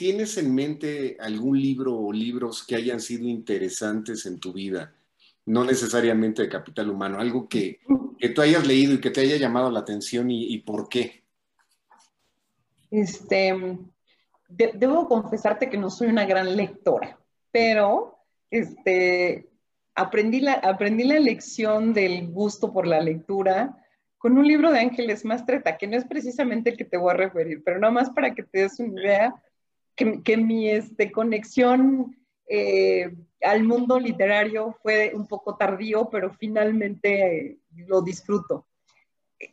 ¿tienes en mente algún libro o libros que hayan sido interesantes en tu vida? No necesariamente de capital humano, algo que, tú hayas leído y que te haya llamado la atención y, por qué. Este, debo confesarte que no soy una gran lectora, pero este, aprendí, la, aprendí la lección del gusto por la lectura con un libro de Ángeles Mastreta, que no es precisamente el que te voy a referir, pero nada más para que te des una idea, que, que mi este, conexión eh, al mundo literario fue un poco tardío, pero finalmente lo disfruto.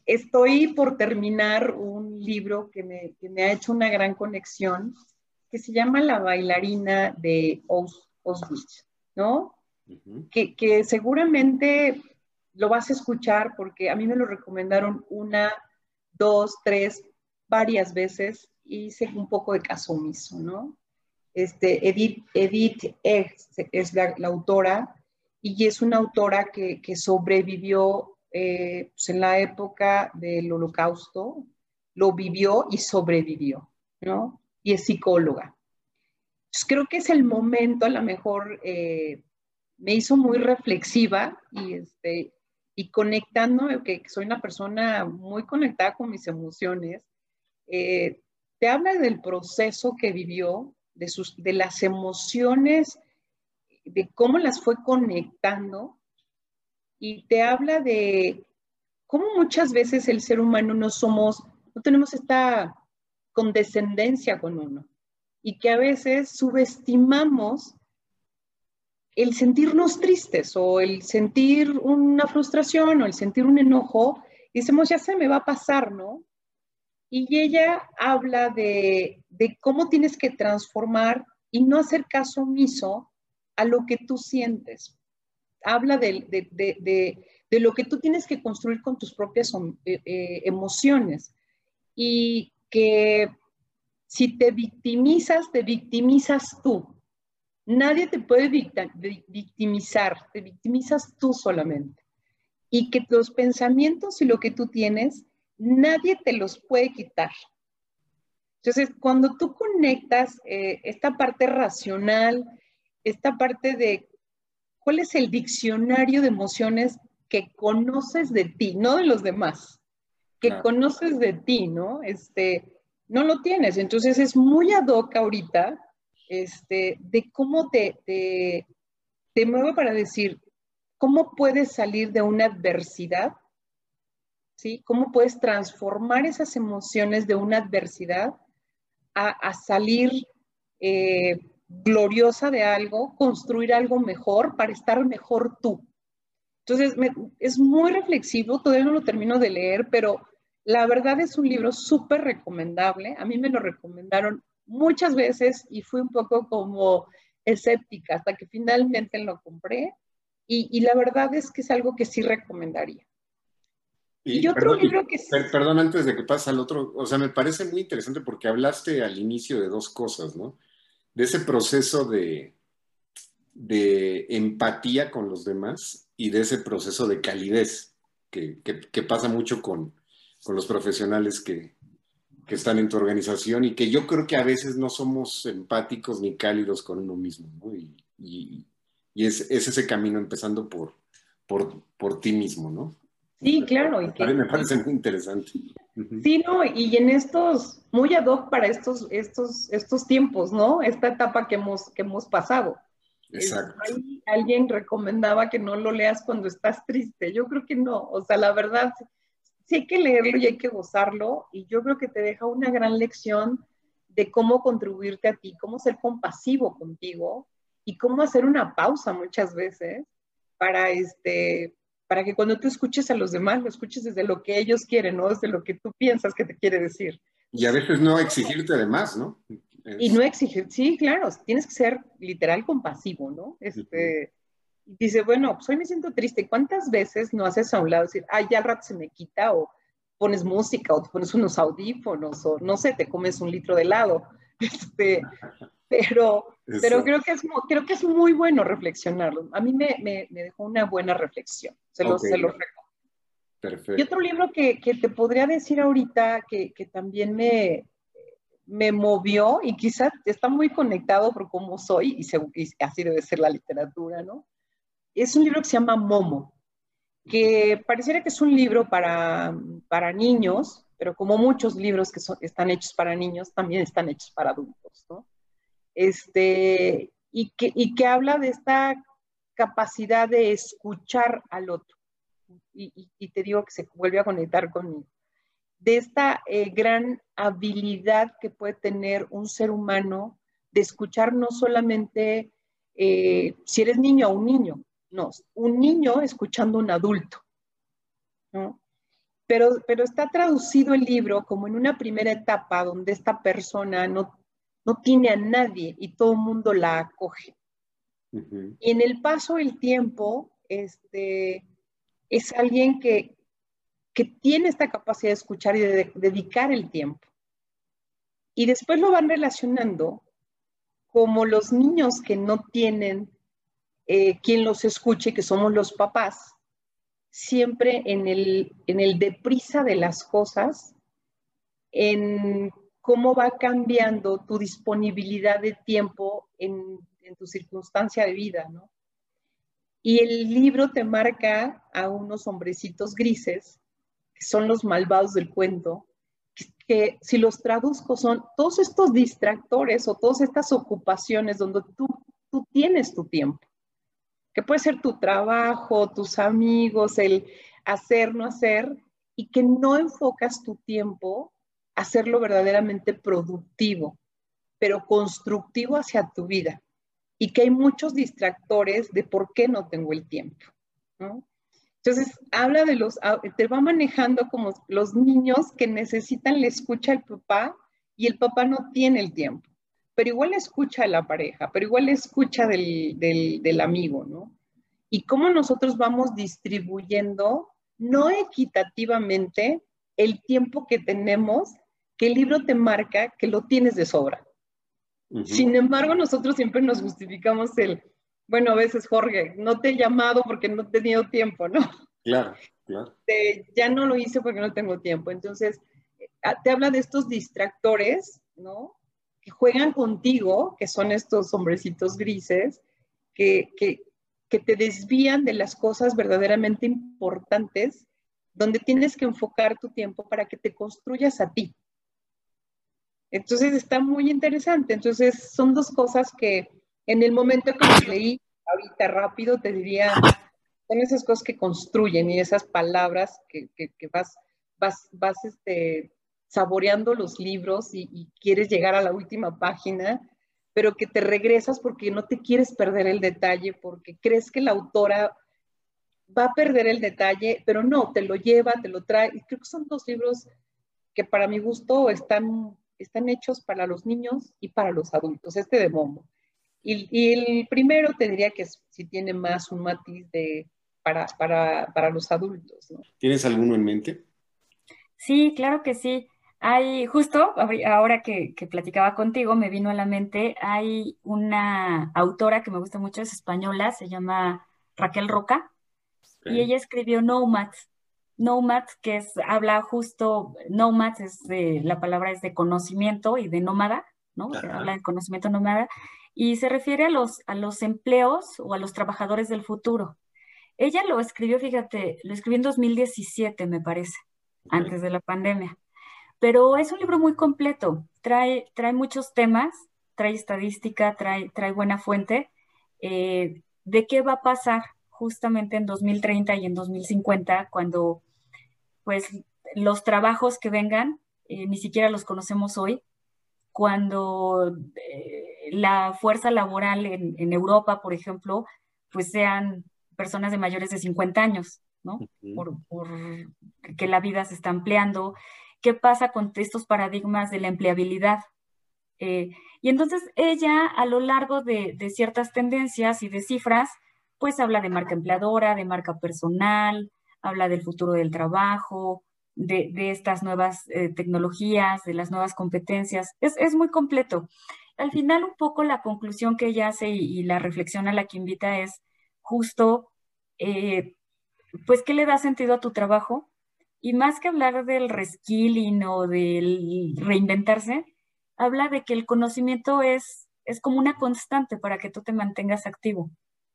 Estoy por terminar un libro que me, que me, ha hecho una gran conexión, que se llama La bailarina de Auschwitz, ¿no? que, que seguramente lo vas a escuchar porque a mí me lo recomendaron una, dos, tres, varias veces hice un poco de caso omiso, ¿no? Este, Edith, Edith es, la, autora y es una autora que, que sobrevivió eh, pues, en la época del holocausto, lo vivió y sobrevivió, ¿no? Y es psicóloga. creo que es el momento, a lo mejor eh, me hizo muy reflexiva y, este, y conectando, que soy una persona muy conectada con mis emociones, eh, te habla del proceso que vivió, de, sus, de las emociones, de cómo las fue conectando y te habla de cómo muchas veces el ser humano no somos, no tenemos esta condescendencia con uno y que a veces subestimamos el sentirnos tristes o el sentir una frustración o el sentir un enojo, y decimos, ya se me va a pasar, ¿no? Y ella habla de, cómo tienes que transformar y no hacer caso omiso a lo que tú sientes. Habla de, lo que tú tienes que construir con tus propias eh, eh, emociones y que si te victimizas, te victimizas tú. Nadie te puede victimizar, te victimizas tú solamente. Y que los pensamientos y lo que tú tienes, nadie te los puede quitar. Entonces, cuando tú conectas eh, esta parte racional, esta parte de cuál es el diccionario de emociones que conoces de ti, no de los demás, que conoces de ti, ¿no? Este, no lo tienes. Entonces es muy ad hoc ahorita este, de cómo te, te, te muevo para decir, ¿cómo puedes salir de una adversidad? ¿Sí? ¿Cómo puedes transformar esas emociones de una adversidad a, salir eh, gloriosa de algo, construir algo mejor para estar mejor tú? Entonces, es muy reflexivo, todavía no lo termino de leer, pero la verdad es un libro súper recomendable. A mí me lo recomendaron muchas veces y fui un poco como escéptica hasta que finalmente lo compré y, la verdad es que es algo que sí recomendaría. Y, otro libro que... perdón, antes de que pase al otro, o sea, me parece muy interesante porque hablaste al inicio de dos cosas, ¿no? De ese proceso de, de empatía con los demás y de ese proceso de calidez que, que, pasa mucho con, con los profesionales que, que están en tu organización y que yo creo que a veces no somos empáticos ni cálidos con uno mismo, ¿no? Y, y, es, es, ese camino empezando por, por, por ti mismo, ¿no? Sí, claro. Y me parece muy interesante. Sí, no, y en estos, muy ad hoc para estos, estos, estos tiempos, ¿no? Esta etapa que hemos, que hemos pasado. Exacto. alguien recomendaba que no lo leas cuando estás triste. Yo creo que no. O sea, la verdad, sí hay que leerlo y hay que gozarlo y yo creo que te deja una gran lección de cómo contribuirte a ti, cómo ser compasivo contigo y cómo hacer una pausa muchas veces para este para que cuando tú escuches a los demás lo escuches desde lo que ellos quieren, no desde lo que tú piensas que te quiere decir. Y a veces no exigirte además, ¿no? Y no exigir, sí, claro, tienes que ser literal compasivo, ¿no? Este, dice, bueno, pues hoy me siento triste. ¿Cuántas veces no haces a un lado decir, ay, ya al rato se me quita o pones música o te pones unos audífonos o no sé, te comes un litro de helado? Este, pero pero creo, que es, creo que es muy bueno reflexionarlo. A mí me, me, dejó una buena reflexión. Se los se lo recomiendo. Perfecto. Y otro libro que, que, te podría decir ahorita que, que también me, me movió y quizás está muy conectado por cómo soy y, así debe ser la literatura, ¿no? Es un libro que se llama Momo, que pareciera que es un libro para, para niños, pero como muchos libros que están hechos para niños, también están hechos para adultos, ¿no? Este, y, que, y que habla de esta capacidad de escuchar al otro. Y, y te digo que se vuelve a conectar conmigo de esta eh, gran habilidad que puede tener un ser humano de escuchar no solamente eh, si eres niño o un niño, no, un niño escuchando a un adulto. Pero, pero está traducido el libro como en una primera etapa donde esta persona no, no tiene a nadie y todo el mundo la acoge. Y en el paso del tiempo, este, es alguien que, que tiene esta capacidad de escuchar y de, dedicar el tiempo. Y después lo van relacionando como los niños que no tienen eh, quien los escuche, que somos los papás, siempre en el, en el deprisa de las cosas, en cómo va cambiando tu disponibilidad de tiempo en, en tu circunstancia de vida, ¿no? Y el libro te marca a unos hombrecitos grises que son los malvados del cuento, que, si los traduzco son todos estos distractores o todas estas ocupaciones donde tú, tú tienes tu tiempo, que puede ser tu trabajo, tus amigos, el hacer, no hacer, y que no enfocas tu tiempo a hacerlo verdaderamente productivo, pero constructivo hacia tu vida. Y que hay muchos distractores de por qué no tengo el tiempo. Entonces, habla de los, ah, te va manejando como los niños que necesitan la escucha al papá y el papá no tiene el tiempo, pero igual escucha a la pareja, pero igual escucha del, del, del amigo, ¿no? Y cómo nosotros vamos distribuyendo, no equitativamente, el tiempo que tenemos, que el libro te marca que lo tienes de sobra. Sin embargo, nosotros siempre nos justificamos el, bueno, a veces, Jorge, no te he llamado porque no he tenido tiempo, ¿no? Claro, claro. ya no lo hice porque no tengo tiempo. Entonces, ah, te habla de estos distractores, ¿no? Que juegan contigo, que son estos hombrecitos grises, que, que, que te desvían de las cosas verdaderamente importantes, donde tienes que enfocar tu tiempo para que te construyas a ti. Entonces, está muy interesante. Entonces, son dos cosas que en el momento que lo leí, ahorita rápido, te diría, son esas cosas que construyen y esas palabras que, vas, vas, vas este, saboreando los libros y, quieres llegar a la última página, pero que te regresas porque no te quieres perder el detalle, porque crees que la autora va a perder el detalle, pero no, te lo lleva, te lo trae. Y creo que son dos libros que para mi gusto están, están hechos para los niños y para los adultos, este de Momo. Y, el primero tendría que si tiene más un matiz de, para, para, para los adultos. ¿no? ¿Tienes alguno en mente? Sí, claro que sí. Hay, justo ahora que, que, platicaba contigo, me vino a la mente, hay una autora que me gusta mucho, es española, se llama Raquel Roca, y ella escribió Nomads. Nomads, que es, habla justo, Nomads es de, la palabra es de conocimiento y de nómada, ¿no? Habla de conocimiento nómada, y se refiere a los, a los empleos o a los trabajadores del futuro. Ella lo escribió, fíjate, lo escribió en 2017, me parece, antes de la pandemia. Pero es un libro muy completo, trae, trae muchos temas, trae estadística, trae, trae buena fuente eh, de qué va a pasar justamente en 2030 y en 2050 cuando pues los trabajos que vengan eh, ni siquiera los conocemos hoy, cuando eh, la fuerza laboral en, Europa, por ejemplo, pues sean personas de mayores de 50 años, ¿no? por, que la vida se está ampliando. ¿Qué pasa con estos paradigmas de la empleabilidad? Eh, y entonces ella, a lo largo de, ciertas tendencias y de cifras, pues habla de marca empleadora, de marca personal, habla del futuro del trabajo, de, estas nuevas eh, tecnologías, de las nuevas competencias. Es, muy completo. Al final, un poco la conclusión que ella hace y, la reflexión a la que invita es justo, eh, pues, ¿qué le da sentido a tu trabajo? Y más que hablar del reskilling o del reinventarse, habla de que el conocimiento es, es como una constante para que tú te mantengas activo,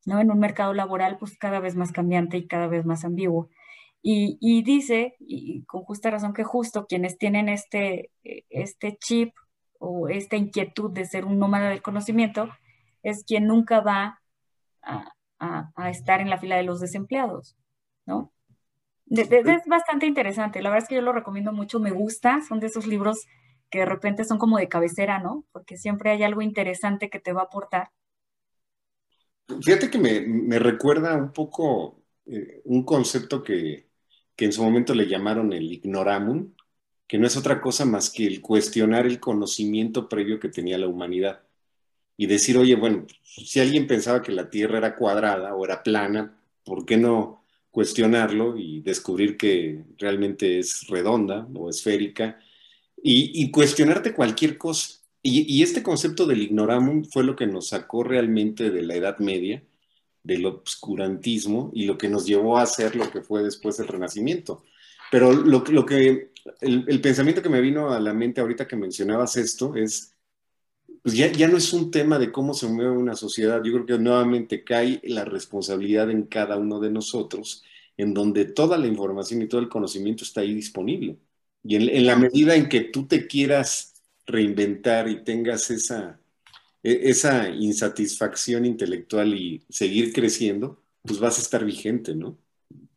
¿no? En un mercado laboral, pues cada vez más cambiante y cada vez más ambiguo. Y, y dice, y con justa razón que justo quienes tienen este, este chip o esta inquietud de ser un nómada del conocimiento, es quien nunca va a, a, estar en la fila de los desempleados, ¿no? Es bastante interesante, la verdad es que yo lo recomiendo mucho, me gusta, son de esos libros que de repente son como de cabecera, ¿no? Porque siempre hay algo interesante que te va a aportar. Fíjate que me, recuerda un poco eh, un concepto que, que, en su momento le llamaron el ignoramun, que no es otra cosa más que el cuestionar el conocimiento previo que tenía la humanidad y decir, oye, bueno, si alguien pensaba que la Tierra era cuadrada o era plana, ¿por qué no cuestionarlo y descubrir que realmente es redonda o esférica? Y, cuestionarte cualquier cosa. Y, este concepto del ignoramum fue lo que nos sacó realmente de la Edad Media, del obscurantismo, y lo que nos llevó a hacer lo que fue después el Renacimiento. Pero lo, que, el, el pensamiento que me vino a la mente ahorita que mencionabas esto es, pues ya, ya no es un tema de cómo se mueve una sociedad, yo creo que nuevamente cae la responsabilidad en cada uno de nosotros, en donde toda la información y todo el conocimiento está ahí disponible. Y en, la medida en que tú te quieras reinventar y tengas esa, e, esa insatisfacción intelectual y seguir creciendo, pues vas a estar vigente, ¿no?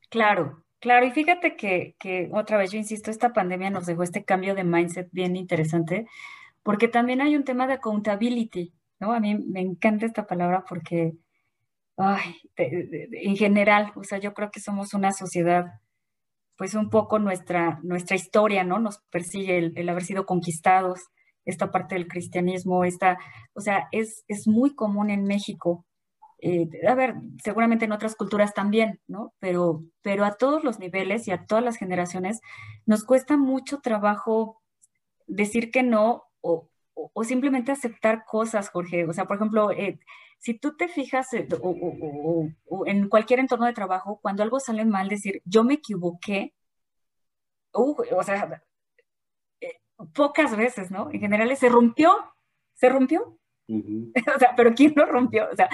Claro, claro. Y fíjate que, que otra vez, yo insisto, esta pandemia nos dejó este cambio de mindset bien interesante porque también hay un tema de accountability, ¿no? A mí me encanta esta palabra porque, ay, en general, o sea, yo creo que somos una sociedad, pues un poco nuestra, nuestra historia, ¿no? Nos persigue el, haber sido conquistados, esta parte del cristianismo, esta, o sea, es, es muy común en México. Eh, a ver, seguramente en otras culturas también, ¿no? Pero, pero a todos los niveles y a todas las generaciones nos cuesta mucho trabajo decir que no o, simplemente aceptar cosas, Jorge. O sea, por ejemplo, eh, si tú te fijas eh, o, en cualquier entorno de trabajo, cuando algo sale mal, decir, yo me equivoqué, o sea, eh, pocas veces, ¿no? En general, se rompió, se rompió. o sea, pero ¿quién lo rompió? O sea,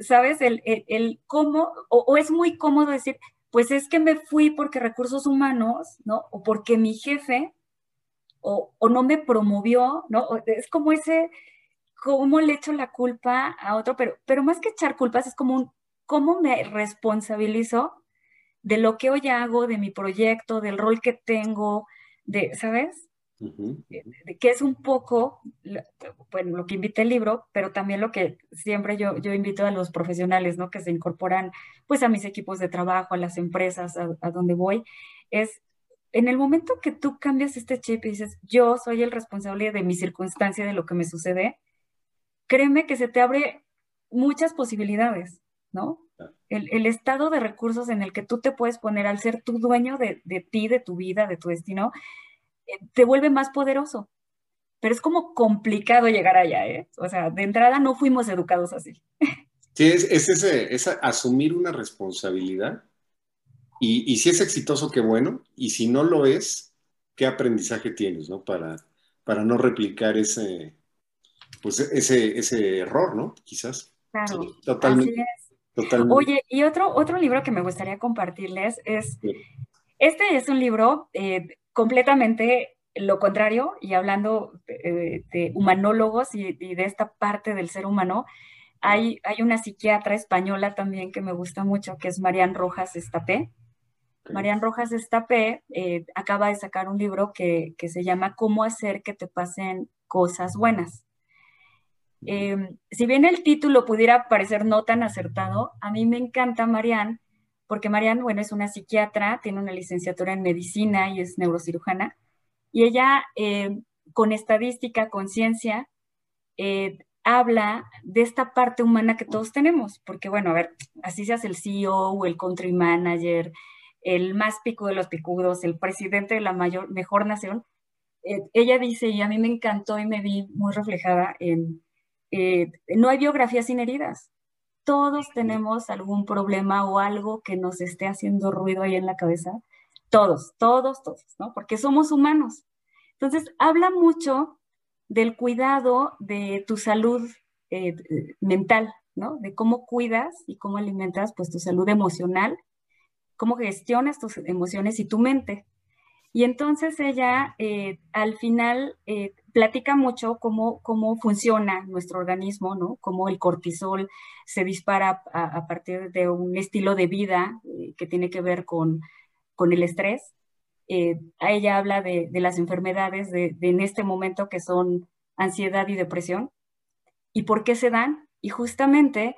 ¿sabes? El, el, cómo, o, es muy cómodo decir, pues es que me fui porque recursos humanos, ¿no? O porque mi jefe o, no me promovió, ¿no? Es como ese, cómo le echo la culpa a otro, pero, pero más que echar culpas, es como un, cómo me responsabilizo de lo que hoy hago, de mi proyecto, del rol que tengo, de, ¿sabes? de, que es un poco, bueno, lo que invita el libro, pero también lo que siempre yo, yo invito a los profesionales, ¿no? Que se incorporan, pues, a mis equipos de trabajo, a las empresas, a, a donde voy, es en el momento que tú cambias este chip y dices, yo soy el responsable de mi circunstancia, de lo que me sucede, créeme que se te abre muchas posibilidades, ¿no? El, estado de recursos en el que tú te puedes poner al ser tu dueño de, ti, de tu vida, de tu destino, eh, te vuelve más poderoso. Pero es como complicado llegar allá, ¿eh? O sea, de entrada no fuimos educados así. Sí, es, es ese, es asumir una responsabilidad y, si es exitoso, qué bueno. Y si no lo es, ¿qué aprendizaje tienes, ¿no? Para, para no replicar ese, pues ese, ese error, ¿no? Quizás. Claro. totalmente. Totalmente. Oye, y otro, otro libro que me gustaría compartirles es, este es un libro eh, completamente lo contrario y hablando eh, de humanólogos y, de esta parte del ser humano. Hay, hay una psiquiatra española también que me gusta mucho, que es Marian Rojas Estapé. Marian Rojas Estapé eh, acaba de sacar un libro que, se llama Cómo hacer que te pasen cosas buenas. Em, si bien el título pudiera parecer no tan acertado, a mí me encanta Marian, porque Marian, bueno, es una psiquiatra, tiene una licenciatura en medicina y es neurocirujana, y ella em, con estadística, con ciencia, eh, habla de esta parte humana que todos tenemos, porque bueno, a ver, así seas el CEO o el country manager, el más pico de los picudos, el presidente de la mayor, mejor nación, eh, ella dice, y a mí me encantó y me vi muy reflejada en, eh, no hay biografías sin heridas. Todos tenemos algún problema o algo que nos esté haciendo ruido ahí en la cabeza. Todos, todos, todos, ¿no? Porque somos humanos. Entonces, habla mucho del cuidado de tu salud eh, mental, ¿no? De cómo cuidas y cómo alimentas pues tu salud emocional, cómo gestionas tus emociones y tu mente. Y entonces ella eh, al final eh, platica mucho cómo, cómo funciona nuestro organismo, ¿no? Cómo el cortisol se dispara a, partir de un estilo de vida eh, que tiene que ver con, con el estrés. ella habla de, de las enfermedades de, de, en este momento que son ansiedad y depresión y por qué se dan. Y justamente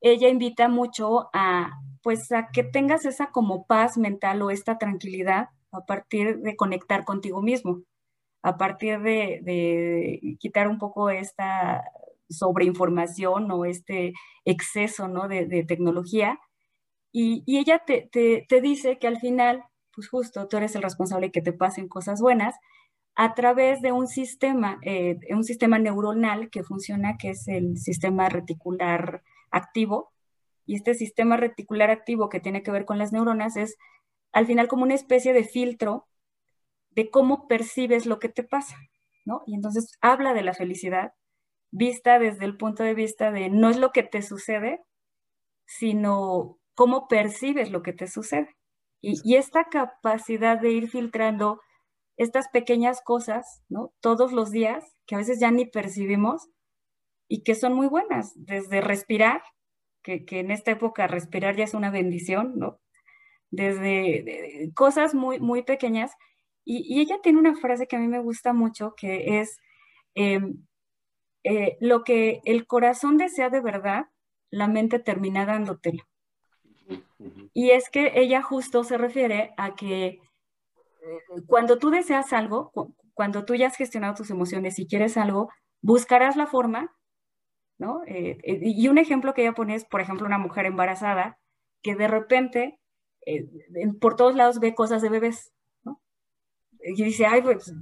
ella invita mucho a, pues, a que tengas esa como paz mental o esta tranquilidad a partir de conectar contigo mismo, a partir de, quitar un poco esta sobreinformación o este exceso ¿no? de, tecnología. Y, ella te, dice que al final, pues justo tú eres el responsable de que te pasen cosas buenas a través de un sistema, eh, un sistema neuronal que funciona, que es el sistema reticular activo. Y este sistema reticular activo que tiene que ver con las neuronas es al final como una especie de filtro de cómo percibes lo que te pasa, ¿no? Y entonces habla de la felicidad vista desde el punto de vista de no es lo que te sucede, sino cómo percibes lo que te sucede. Y, esta capacidad de ir filtrando estas pequeñas cosas, ¿no? Todos los días, que a veces ya ni percibimos y que son muy buenas, desde respirar, que, que en esta época respirar ya es una bendición, ¿no? desde cosas muy, muy pequeñas. Y, ella tiene una frase que a mí me gusta mucho, que es, em, eh, lo que el corazón desea de verdad, la mente termina dándotelo. Y es que ella justo se refiere a que eh, cuando tú deseas algo, cuando tú ya has gestionado tus emociones y quieres algo, buscarás la forma, ¿no? Eh, y un ejemplo que ella pone es, por ejemplo, una mujer embarazada que de repente eh, por todos lados ve cosas de bebés. Y dice, ay, pues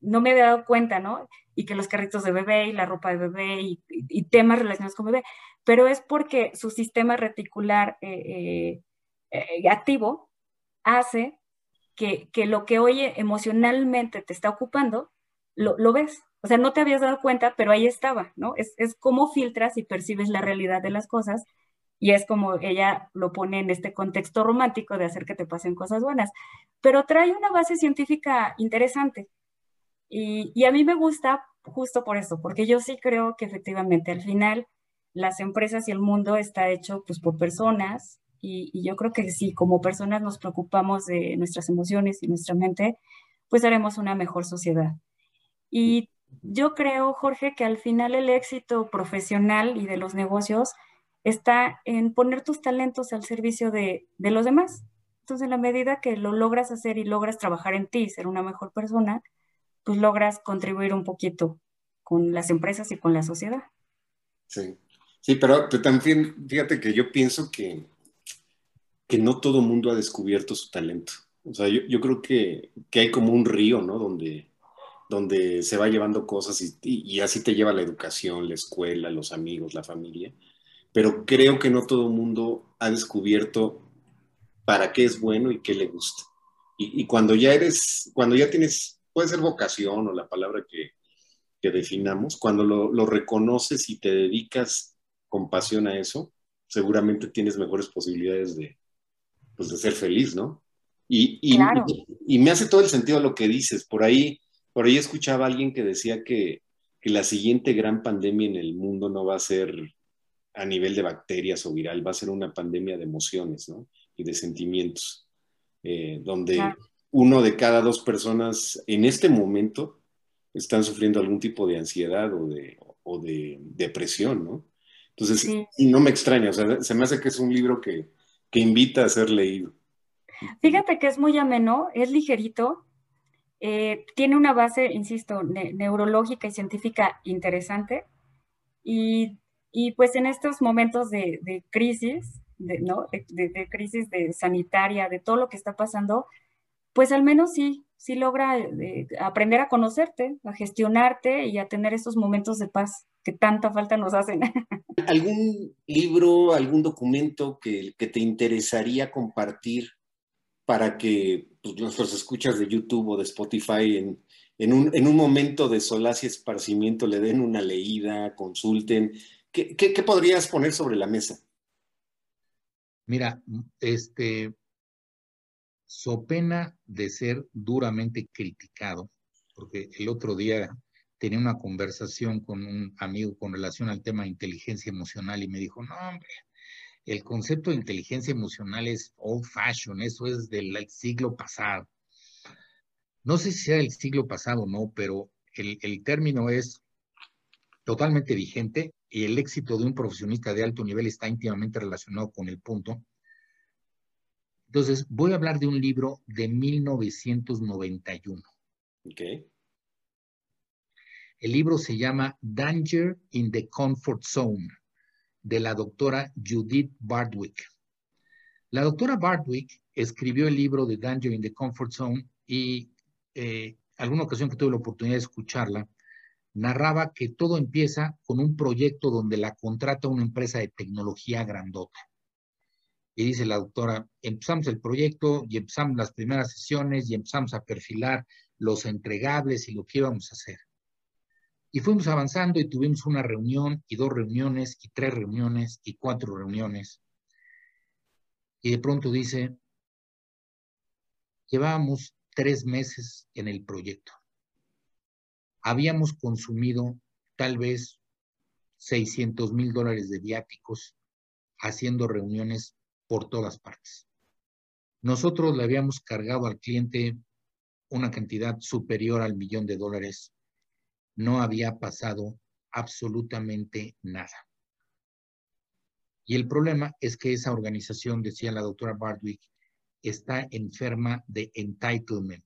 no me había dado cuenta, ¿no? Y que los carritos de bebé y la ropa de bebé y, temas relacionados con bebé, pero es porque su sistema reticular eh, eh, activo hace que, lo que hoy emocionalmente te está ocupando, lo, ves. O sea, no te habías dado cuenta, pero ahí estaba, ¿no? Es, es cómo filtras y percibes la realidad de las cosas y es como ella lo pone en este contexto romántico de hacer que te pasen cosas buenas, pero trae una base científica interesante. Y, a mí me gusta justo por eso, porque yo sí creo que efectivamente al final las empresas y el mundo está hecho pues por personas y, y, yo creo que si como personas nos preocupamos de nuestras emociones y nuestra mente, pues haremos una mejor sociedad. Y yo creo, Jorge, que al final el éxito profesional y de los negocios está en poner tus talentos al servicio de, los demás. Entonces, en la medida que lo logras hacer y logras trabajar en ti, ser una mejor persona, pues logras contribuir un poquito con las empresas y con la sociedad. Sí, sí, pero, también fíjate que yo pienso que, que no todo mundo ha descubierto su talento. O sea, yo, creo que, hay como un río, ¿no? Donde, donde se va llevando cosas y, y, así te lleva la educación, la escuela, los amigos, la familia pero creo que no todo el mundo ha descubierto para qué es bueno y qué le gusta. Y, cuando ya eres, cuando ya tienes, puede ser vocación o la palabra que, que definamos, cuando lo, lo, reconoces y te dedicas con pasión a eso, seguramente tienes mejores posibilidades de, pues, de ser feliz, ¿no? Y, y, y, me hace todo el sentido lo que dices. Por ahí, por ahí escuchaba a alguien que decía que, que la siguiente gran pandemia en el mundo no va a ser a nivel de bacterias o viral, va a ser una pandemia de emociones ¿no? y de sentimientos, eh, donde uno de cada dos personas en este momento están sufriendo algún tipo de ansiedad o de, o de depresión, ¿no? Entonces, no me extraña, o sea, se me hace que es un libro que, que invita a ser leído. Fíjate que es muy ameno, es ligerito, eh, tiene una base, insisto, neurológica y científica interesante y y pues en estos momentos de, crisis, de, ¿no? De, crisis de sanitaria, de todo lo que está pasando, pues al menos sí, sí logra eh, aprender a conocerte, a gestionarte y a tener esos momentos de paz que tanta falta nos hacen. ¿Algún libro, algún documento que, te interesaría compartir para que pues, nuestros escuchas de YouTube o de Spotify en un, en un momento de solaz y esparcimiento le den una leída, consulten. ¿Qué, qué, podrías poner sobre la mesa? Mira, este, so pena de ser duramente criticado, porque el otro día tenía una conversación con un amigo con relación al tema de inteligencia emocional y me dijo, no, hombre, el concepto de inteligencia emocional es old fashion, eso es del siglo pasado. No sé si sea del siglo pasado o no, pero el, el término es totalmente vigente y el éxito de un profesionista de alto nivel está íntimamente relacionado con el punto. Entonces, voy a hablar de un libro de 1991. Okay. El libro se llama Danger in the Comfort Zone, de la doctora Judith Bardwick. La doctora Bardwick escribió el libro de Danger in the Comfort Zone y eh, alguna ocasión que tuve la oportunidad de escucharla, narraba que todo empieza con un proyecto donde la contrata una empresa de tecnología grandota. Y dice la doctora, empezamos el proyecto y empezamos las primeras sesiones y empezamos a perfilar los entregables y lo que íbamos a hacer. Y fuimos avanzando y tuvimos una reunión y dos reuniones y tres reuniones y cuatro reuniones. Y de pronto dice, llevábamos tres meses en el proyecto. Habíamos consumido tal vez 600 mil dólares de viáticos haciendo reuniones por todas partes. Nosotros le habíamos cargado al cliente una cantidad superior al millón de dólares no había pasado absolutamente nada. Y el problema es que esa organización, decía la doctora Bardwick, está enferma de entitlement.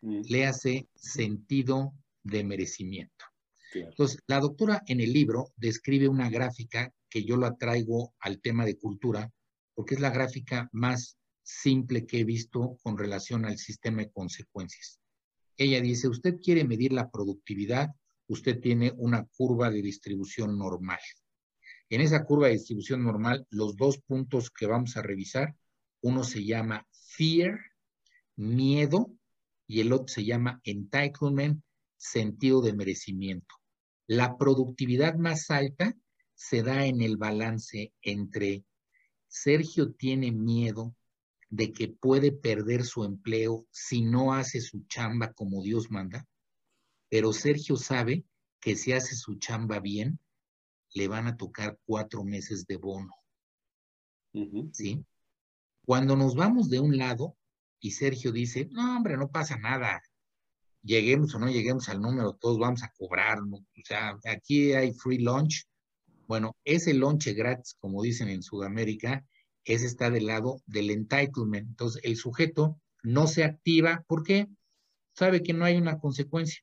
Mm. Le hace sentido de merecimiento. Entonces, la doctora en el libro describe una gráfica que yo la traigo al tema de cultura, porque es la gráfica más simple que he visto con relación al sistema de consecuencias. Ella dice, usted quiere medir la productividad, usted tiene una curva de distribución normal. En esa curva de distribución normal, los dos puntos que vamos a revisar, uno se llama fear, miedo, y el otro se llama entitlement, sentido de merecimiento. La productividad más alta se da en el balance entre Sergio tiene miedo de que puede perder su empleo si no hace su chamba como Dios manda, pero Sergio sabe que si hace su chamba bien, le van a tocar cuatro meses de bono. ¿Sí? Cuando nos vamos de un lado y Sergio dice, no, hombre, no pasa nada, lleguemos o no lleguemos al número, todos vamos a cobrar, o sea, aquí hay free lunch. Bueno, ese lunch gratis, como dicen en Sudamérica, ese está del lado del entitlement. Entonces, el sujeto no se activa porque sabe que no hay una consecuencia.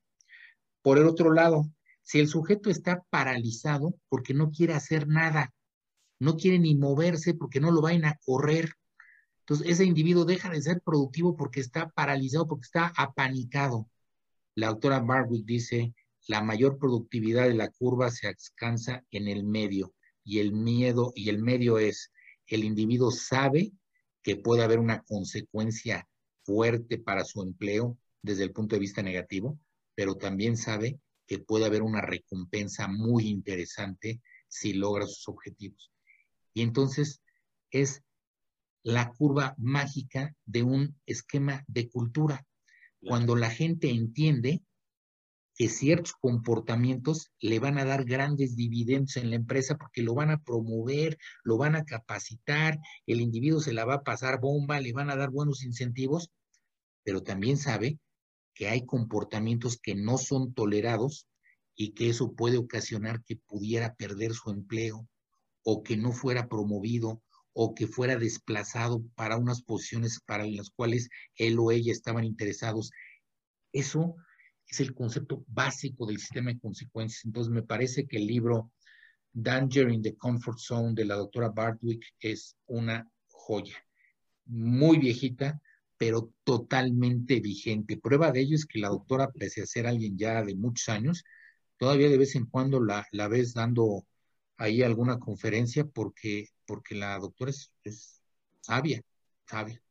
Por el otro lado, si el sujeto está paralizado porque no quiere hacer nada, no quiere ni moverse porque no lo vayan a correr, entonces ese individuo deja de ser productivo porque está paralizado, porque está apanicado. La autora Barwick dice, la mayor productividad de la curva se descansa en el medio y el miedo y el medio es el individuo sabe que puede haber una consecuencia fuerte para su empleo desde el punto de vista negativo, pero también sabe que puede haber una recompensa muy interesante si logra sus objetivos. Y entonces es la curva mágica de un esquema de cultura. Cuando la gente entiende que ciertos comportamientos le van a dar grandes dividendos en la empresa porque lo van a promover, lo van a capacitar, el individuo se la va a pasar bomba, le van a dar buenos incentivos, pero también sabe que hay comportamientos que no son tolerados y que eso puede ocasionar que pudiera perder su empleo o que no fuera promovido o que fuera desplazado para unas posiciones para las cuales él o ella estaban interesados. Eso es el concepto básico del sistema de consecuencias. Entonces me parece que el libro Danger in the Comfort Zone de la doctora Bardwick es una joya, muy viejita, pero totalmente vigente. Prueba de ello es que la doctora, pese a ser alguien ya de muchos años, todavía de vez en cuando la, la ves dando ahí alguna conferencia porque, porque la doctora es sabia, sabia.